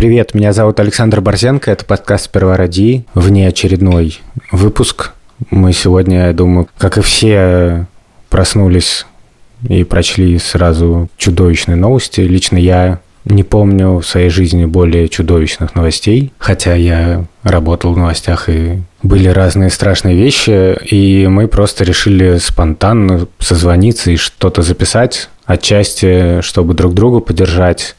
Привет, меня зовут Александр Борзенко, это подкаст «Сперва ради», внеочередной выпуск. Мы сегодня, я думаю, как и все, проснулись и прочли сразу чудовищные новости. Лично я не помню в своей жизни более чудовищных новостей, хотя я работал в новостях и были разные страшные вещи, и мы просто решили спонтанно созвониться и что-то записать, отчасти, чтобы друг друга поддержать.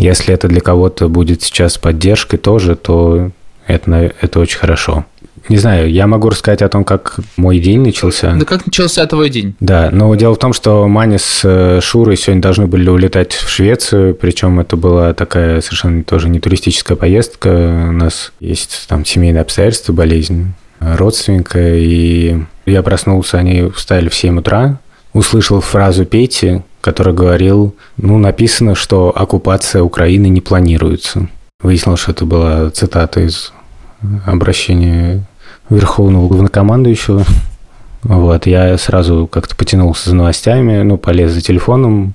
Если это для кого-то будет сейчас поддержкой тоже, то это, это очень хорошо. Не знаю, я могу рассказать о том, как мой день начался. Да как начался твой день? Да, но дело в том, что Маня с э, Шурой сегодня должны были улетать в Швецию, причем это была такая совершенно тоже не туристическая поездка. У нас есть там семейные обстоятельства, болезнь родственника, и я проснулся, они встали в 7 утра, услышал фразу Пети, который говорил, ну, написано, что оккупация Украины не планируется. Выяснилось, что это была цитата из обращения верховного главнокомандующего. Вот, я сразу как-то потянулся за новостями, ну, полез за телефоном,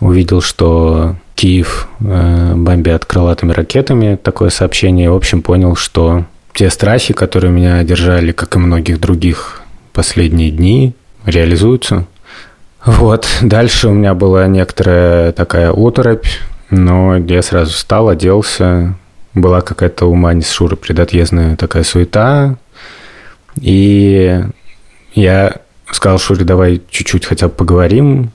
увидел, что Киев э, бомбят крылатыми ракетами, такое сообщение, в общем, понял, что те страхи, которые меня держали, как и многих других последние дни, реализуются. Вот, дальше у меня была некоторая такая оторопь, но я сразу встал, оделся, была какая-то у Мани с Шурой предотъездная такая суета, и я сказал Шуре, давай чуть-чуть хотя бы поговорим,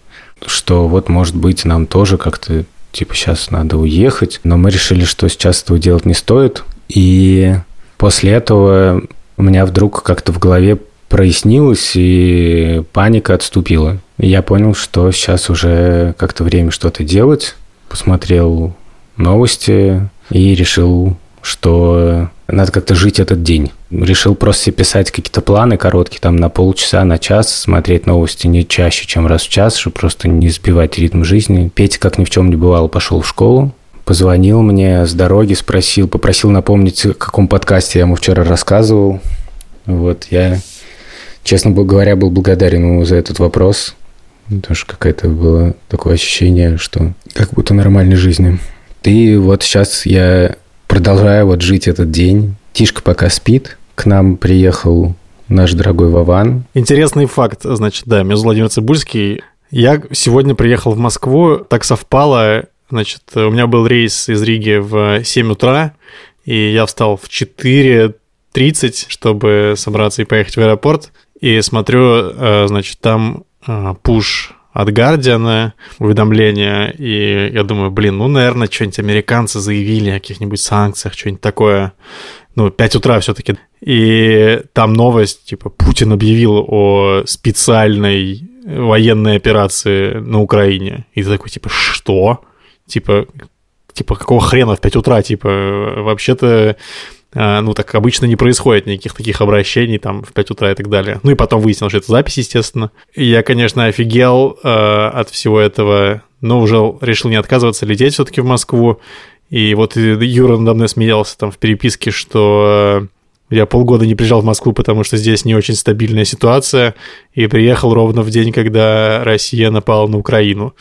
что вот, может быть, нам тоже как-то, типа, сейчас надо уехать. Но мы решили, что сейчас этого делать не стоит. И после этого у меня вдруг как-то в голове прояснилось, и паника отступила. Я понял, что сейчас уже как-то время что-то делать. Посмотрел новости и решил, что надо как-то жить этот день. Решил просто себе писать какие-то планы короткие, там на полчаса, на час, смотреть новости не чаще, чем раз в час, чтобы просто не сбивать ритм жизни. Петя, как ни в чем не бывало, пошел в школу, позвонил мне с дороги, спросил, попросил напомнить, о каком подкасте я ему вчера рассказывал. Вот, я, честно говоря, был благодарен ему за этот вопрос, потому что какое-то было такое ощущение, что как будто нормальной жизни. И вот сейчас я продолжаю вот жить этот день. Тишка пока спит. К нам приехал наш дорогой Вован. Интересный факт, значит, да, меня зовут Владимир Цибульский. Я сегодня приехал в Москву, так совпало, значит, у меня был рейс из Риги в 7 утра, и я встал в 4.30, чтобы собраться и поехать в аэропорт, и смотрю, э, значит, там э, пуш от Гардиана уведомление, и я думаю, блин, ну, наверное, что-нибудь американцы заявили о каких-нибудь санкциях, что-нибудь такое. Ну, 5 утра все таки И там новость, типа, Путин объявил о специальной военной операции на Украине. И ты такой, типа, что? Типа, типа, какого хрена в 5 утра? Типа, вообще-то ну, так обычно не происходит никаких таких обращений там в 5 утра и так далее. Ну, и потом выяснил, что это запись, естественно. И я, конечно, офигел э, от всего этого, но уже решил не отказываться, лететь все таки в Москву. И вот Юра надо мной смеялся там в переписке, что э, я полгода не приезжал в Москву, потому что здесь не очень стабильная ситуация, и приехал ровно в день, когда Россия напала на Украину.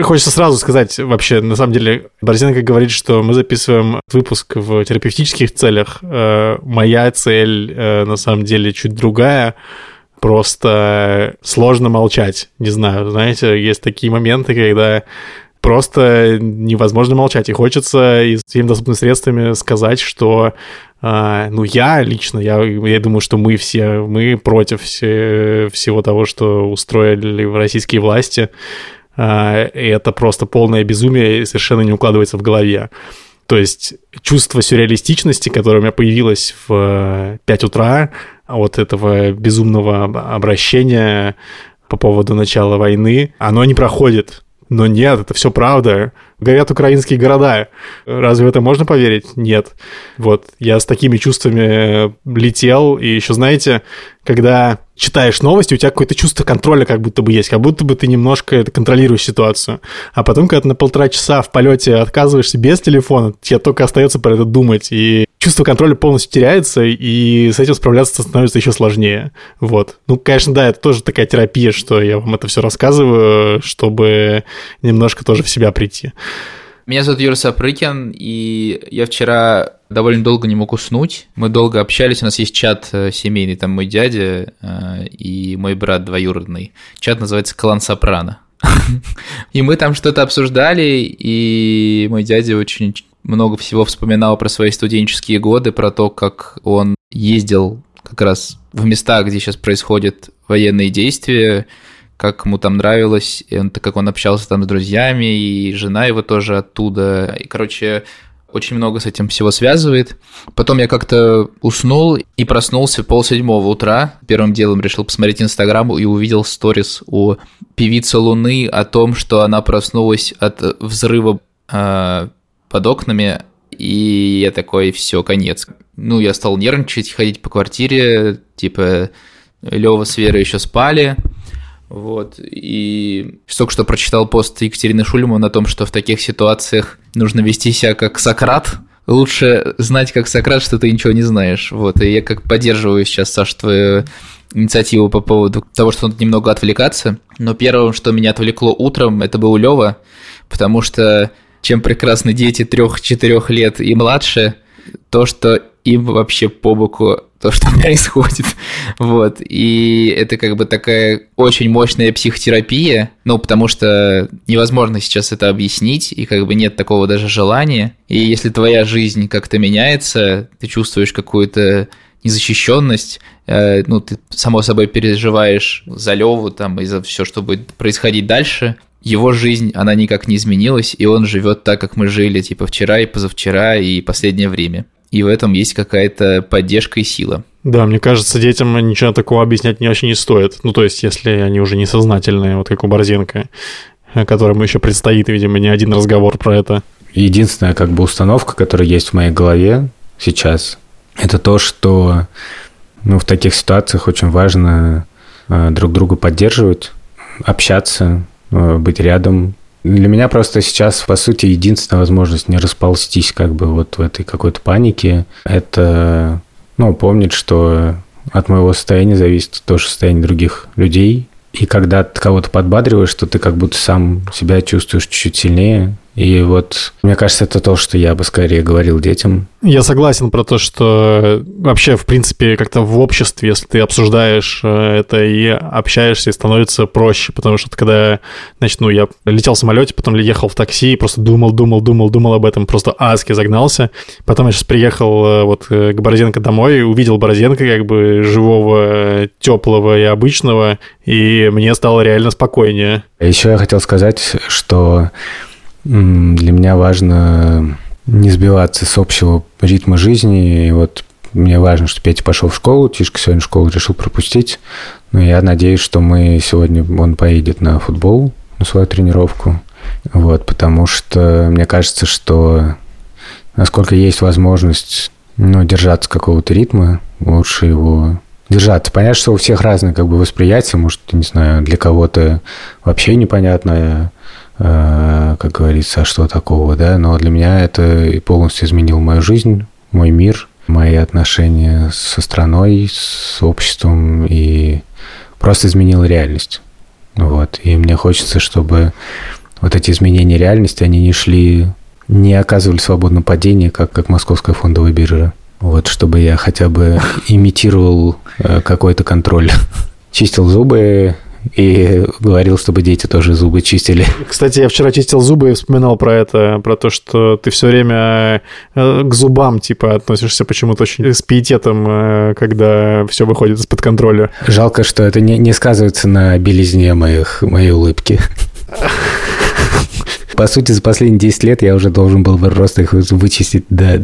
Хочется сразу сказать, вообще, на самом деле, Борзенко говорит, что мы записываем выпуск в терапевтических целях. Э, моя цель, э, на самом деле, чуть другая. Просто сложно молчать. Не знаю, знаете, есть такие моменты, когда просто невозможно молчать. И хочется и всеми доступными средствами сказать, что э, ну, я лично, я, я думаю, что мы все, мы против все, всего того, что устроили российские власти. А, и это просто полное безумие и совершенно не укладывается в голове. То есть чувство сюрреалистичности, которое у меня появилось в 5 утра от этого безумного обращения по поводу начала войны, оно не проходит. Но нет, это все правда. Горят украинские города. Разве в это можно поверить? Нет. Вот, я с такими чувствами летел, и еще, знаете, когда читаешь новости, у тебя какое-то чувство контроля как будто бы есть, как будто бы ты немножко это контролируешь ситуацию. А потом, когда ты на полтора часа в полете отказываешься без телефона, тебе только остается про это думать, и чувство контроля полностью теряется, и с этим справляться становится еще сложнее. Вот. Ну, конечно, да, это тоже такая терапия, что я вам это все рассказываю, чтобы немножко тоже в себя прийти. Меня зовут Юра Сапрыкин, и я вчера довольно долго не мог уснуть. Мы долго общались, у нас есть чат э, семейный, там мой дядя э, и мой брат двоюродный. Чат называется «Клан Сопрано». И мы там что-то обсуждали, и мой дядя очень много всего вспоминал про свои студенческие годы, про то, как он ездил как раз в места, где сейчас происходят военные действия, как ему там нравилось, и он, как он общался там с друзьями, и жена его тоже оттуда. И, короче, очень много с этим всего связывает. Потом я как-то уснул и проснулся полседьмого утра. Первым делом решил посмотреть Инстаграм и увидел сторис у певицы Луны о том, что она проснулась от взрыва э, под окнами, и я такой, все, конец. Ну, я стал нервничать, ходить по квартире, типа, Лева с Верой еще спали, вот. И только что прочитал пост Екатерины Шульман о том, что в таких ситуациях нужно вести себя как Сократ. Лучше знать как Сократ, что ты ничего не знаешь. Вот. И я как поддерживаю сейчас, Саш, твою инициативу по поводу того, что надо немного отвлекаться. Но первым, что меня отвлекло утром, это был Лева, потому что чем прекрасны дети трех-четырех лет и младше, то, что им вообще по боку то, что происходит. Вот. И это как бы такая очень мощная психотерапия, ну, потому что невозможно сейчас это объяснить, и как бы нет такого даже желания. И если твоя жизнь как-то меняется, ты чувствуешь какую-то незащищенность, э, ну, ты, само собой, переживаешь за Леву там и за все, что будет происходить дальше, его жизнь, она никак не изменилась, и он живет так, как мы жили, типа, вчера и позавчера, и последнее время и в этом есть какая-то поддержка и сила. Да, мне кажется, детям ничего такого объяснять не очень не стоит. Ну, то есть, если они уже несознательные, вот как у Борзенко, которому еще предстоит, видимо, не один разговор про это. Единственная как бы установка, которая есть в моей голове сейчас, это то, что ну, в таких ситуациях очень важно э, друг друга поддерживать, общаться, э, быть рядом, для меня просто сейчас, по сути, единственная возможность не расползтись как бы вот в этой какой-то панике, это, ну, помнить, что от моего состояния зависит тоже состояние других людей. И когда ты кого-то подбадриваешь, что ты как будто сам себя чувствуешь чуть-чуть сильнее, и вот, мне кажется, это то, что я бы скорее говорил детям. Я согласен про то, что вообще, в принципе, как-то в обществе, если ты обсуждаешь э, это и общаешься, становится проще, потому что когда, значит, ну, я летел в самолете, потом ехал в такси, и просто думал, думал, думал, думал об этом, просто адски загнался. Потом я сейчас приехал э, вот э, к Борозенко домой, увидел Борозенко как бы живого, теплого и обычного, и мне стало реально спокойнее. Еще я хотел сказать, что для меня важно не сбиваться с общего ритма жизни. И вот мне важно, что Петя пошел в школу, Тишка сегодня школу решил пропустить. Но я надеюсь, что мы сегодня он поедет на футбол, на свою тренировку. Вот, потому что мне кажется, что насколько есть возможность ну, держаться какого-то ритма, лучше его держаться. Понятно, что у всех разное как бы восприятие, может, не знаю, для кого-то вообще непонятное Э, как говорится, а что такого, да, но для меня это полностью изменило мою жизнь, мой мир, мои отношения со страной, с обществом и просто изменило реальность. Вот. И мне хочется, чтобы вот эти изменения реальности, они не шли, не оказывали свободное падение, как, как московская фондовая биржа. Вот, чтобы я хотя бы имитировал э, какой-то контроль. Чистил зубы, и говорил, чтобы дети тоже зубы чистили. Кстати, я вчера чистил зубы и вспоминал про это, про то, что ты все время э, к зубам, типа, относишься почему-то очень с пиететом, э, когда все выходит из-под контроля. Жалко, что это не, не сказывается на белизне моих, моей улыбки. По сути, за последние 10 лет я уже должен был просто их вычистить. Да,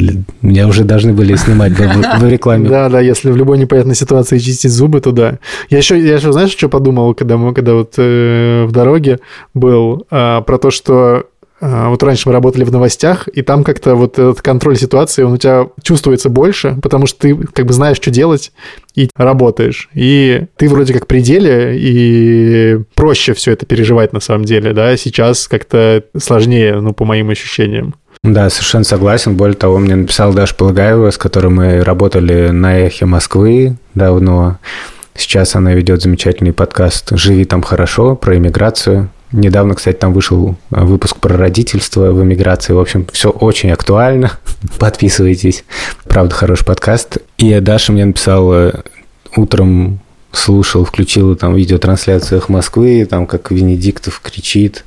меня уже должны были снимать в, в рекламе. Да, да, если в любой непонятной ситуации чистить зубы, то да. Я еще, я еще знаешь, что подумал, когда мы, когда вот э, в дороге был, э, про то, что вот раньше мы работали в новостях, и там как-то вот этот контроль ситуации, он у тебя чувствуется больше, потому что ты как бы знаешь, что делать, и работаешь. И ты вроде как при деле, и проще все это переживать на самом деле, да, сейчас как-то сложнее, ну, по моим ощущениям. Да, совершенно согласен. Более того, мне написал Даша Полагаева, с которой мы работали на «Эхе Москвы» давно. Сейчас она ведет замечательный подкаст «Живи там хорошо» про иммиграцию. Недавно, кстати, там вышел выпуск про родительство в эмиграции. В общем, все очень актуально. Подписывайтесь. Правда, хороший подкаст. И Даша мне написала утром слушал, включил там видеотрансляциях Москвы, там как Венедиктов кричит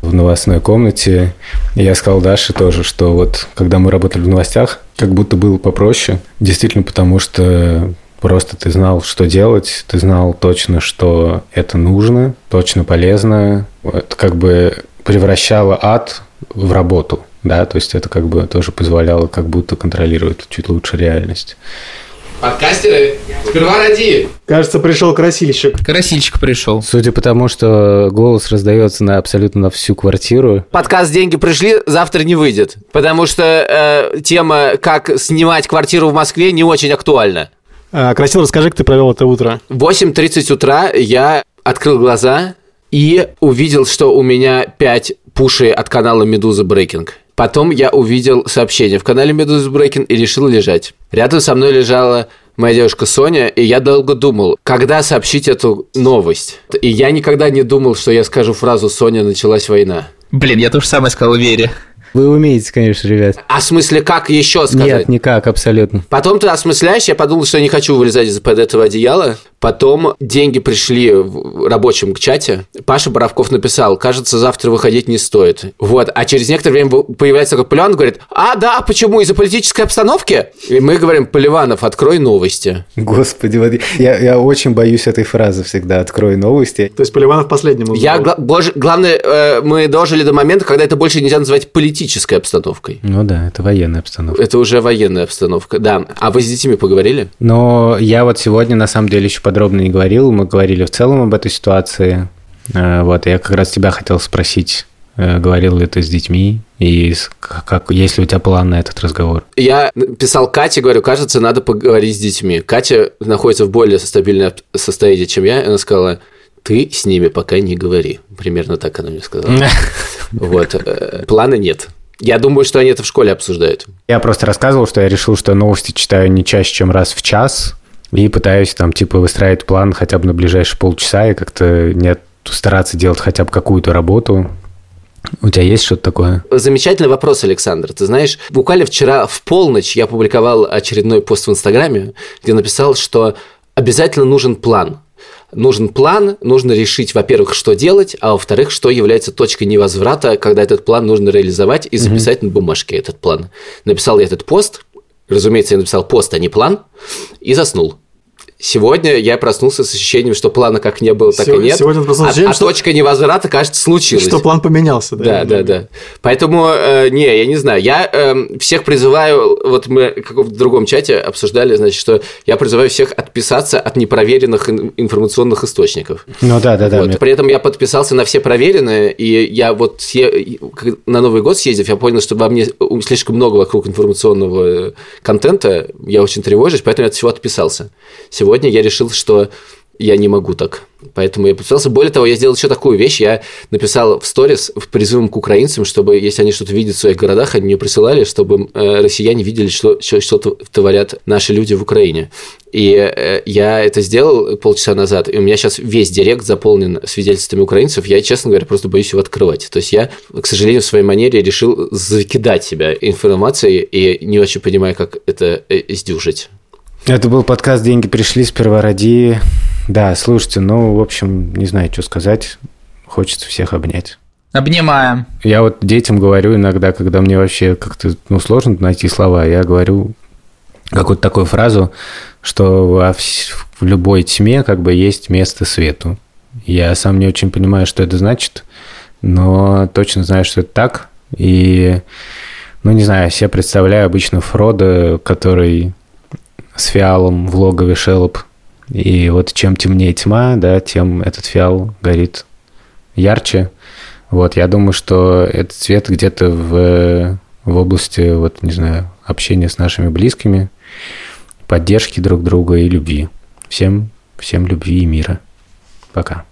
в новостной комнате. И я сказал Даше тоже, что вот когда мы работали в новостях, как будто было попроще. Действительно, потому что просто ты знал, что делать, ты знал точно, что это нужно, точно полезно. Это как бы превращало ад в работу, да, то есть это как бы тоже позволяло как будто контролировать чуть лучше реальность. Подкастеры, сперва ради. Кажется, пришел красильщик. Красильщик пришел. Судя по тому, что голос раздается на абсолютно на всю квартиру. Подкаст «Деньги пришли» завтра не выйдет, потому что э, тема «Как снимать квартиру в Москве» не очень актуальна. А, Красил, расскажи, как ты провел это утро. В 8.30 утра я открыл глаза и увидел, что у меня 5 пушей от канала «Медуза Брейкинг». Потом я увидел сообщение в канале Медуза Брейкин и решил лежать. Рядом со мной лежала моя девушка Соня, и я долго думал, когда сообщить эту новость. И я никогда не думал, что я скажу фразу «Соня, началась война». Блин, я то же самое сказал Вере. Вы умеете, конечно, ребят. А в смысле, как еще сказать? Нет, никак, абсолютно. Потом ты осмысляешь, я подумал, что я не хочу вылезать из-под этого одеяла. Потом деньги пришли в рабочем чате. Паша Боровков написал, кажется, завтра выходить не стоит. Вот, а через некоторое время появляется такой Поливанов, говорит, а, да, почему, из-за политической обстановки? И мы говорим, Поливанов, открой новости. Господи, вот я, я очень боюсь этой фразы всегда, открой новости. То есть Поливанов последнему. Я, гла- боже- главное, э, мы дожили до момента, когда это больше нельзя называть политической обстановкой. Ну да, это военная обстановка. Это уже военная обстановка, да. А вы с детьми поговорили? Но я вот сегодня, на самом деле, еще подробно не говорил. Мы говорили в целом об этой ситуации. Э, Вот, я как раз тебя хотел спросить, э, говорил ли ты с детьми, и как, есть ли у тебя план на этот разговор? Я писал Кате, говорю, кажется, надо поговорить с детьми. Катя находится в более стабильном состоянии, чем я, и она сказала, ты с ними пока не говори. Примерно так она мне сказала. Вот. э, Плана нет. Я думаю, что они это в школе обсуждают. Я просто рассказывал, что я решил, что новости читаю не чаще, чем раз в час, и пытаюсь там типа выстраивать план хотя бы на ближайшие полчаса и как-то не от- стараться делать хотя бы какую-то работу. У тебя есть что-то такое? Замечательный вопрос, Александр. Ты знаешь, буквально вчера в полночь я публиковал очередной пост в Инстаграме, где написал, что обязательно нужен план. Нужен план, нужно решить, во-первых, что делать, а во-вторых, что является точкой невозврата, когда этот план нужно реализовать и записать на бумажке этот план. Написал я этот пост, разумеется, я написал пост, а не план, и заснул. Сегодня я проснулся с ощущением, что плана как не было, так и Сегодня- нет. сегодня проснулся а, ощущением, а что- точка невозврата, кажется, случилась. Что план поменялся, Да, да? да, да. Поэтому, э, не, я не знаю. Я э, всех призываю, вот мы в каком-то другом чате обсуждали, значит, что я призываю всех отписаться от непроверенных ин- информационных источников. Ну да, да, да. Вот. При этом я подписался на все проверенные, и я вот се- как- на Новый год съездив, я понял, что во мне слишком много вокруг информационного э, контента, я очень тревожусь, поэтому я от всего отписался. Сегодня я решил, что я не могу так. Поэтому я подписался. Более того, я сделал еще такую вещь. Я написал в сторис в призывом к украинцам, чтобы, если они что-то видят в своих городах, они мне присылали, чтобы э, россияне видели, что, что, что творят наши люди в Украине. И э, я это сделал полчаса назад, и у меня сейчас весь директ заполнен свидетельствами украинцев. Я, честно говоря, просто боюсь его открывать. То есть я, к сожалению, в своей манере решил закидать себя информацией и не очень понимаю, как это э, сдюжить. Это был подкаст «Деньги пришли» сперва ради. Да, слушайте, ну, в общем, не знаю, что сказать. Хочется всех обнять. Обнимаем. Я вот детям говорю иногда, когда мне вообще как-то ну, сложно найти слова, я говорю какую-то такую фразу, что во в любой тьме как бы есть место свету. Я сам не очень понимаю, что это значит, но точно знаю, что это так. И, ну, не знаю, себе представляю обычно Фрода, который с фиалом в логове Шелоп. И вот чем темнее тьма, да, тем этот фиал горит ярче. Вот, я думаю, что этот цвет где-то в, в области, вот, не знаю, общения с нашими близкими, поддержки друг друга и любви. Всем, всем любви и мира. Пока.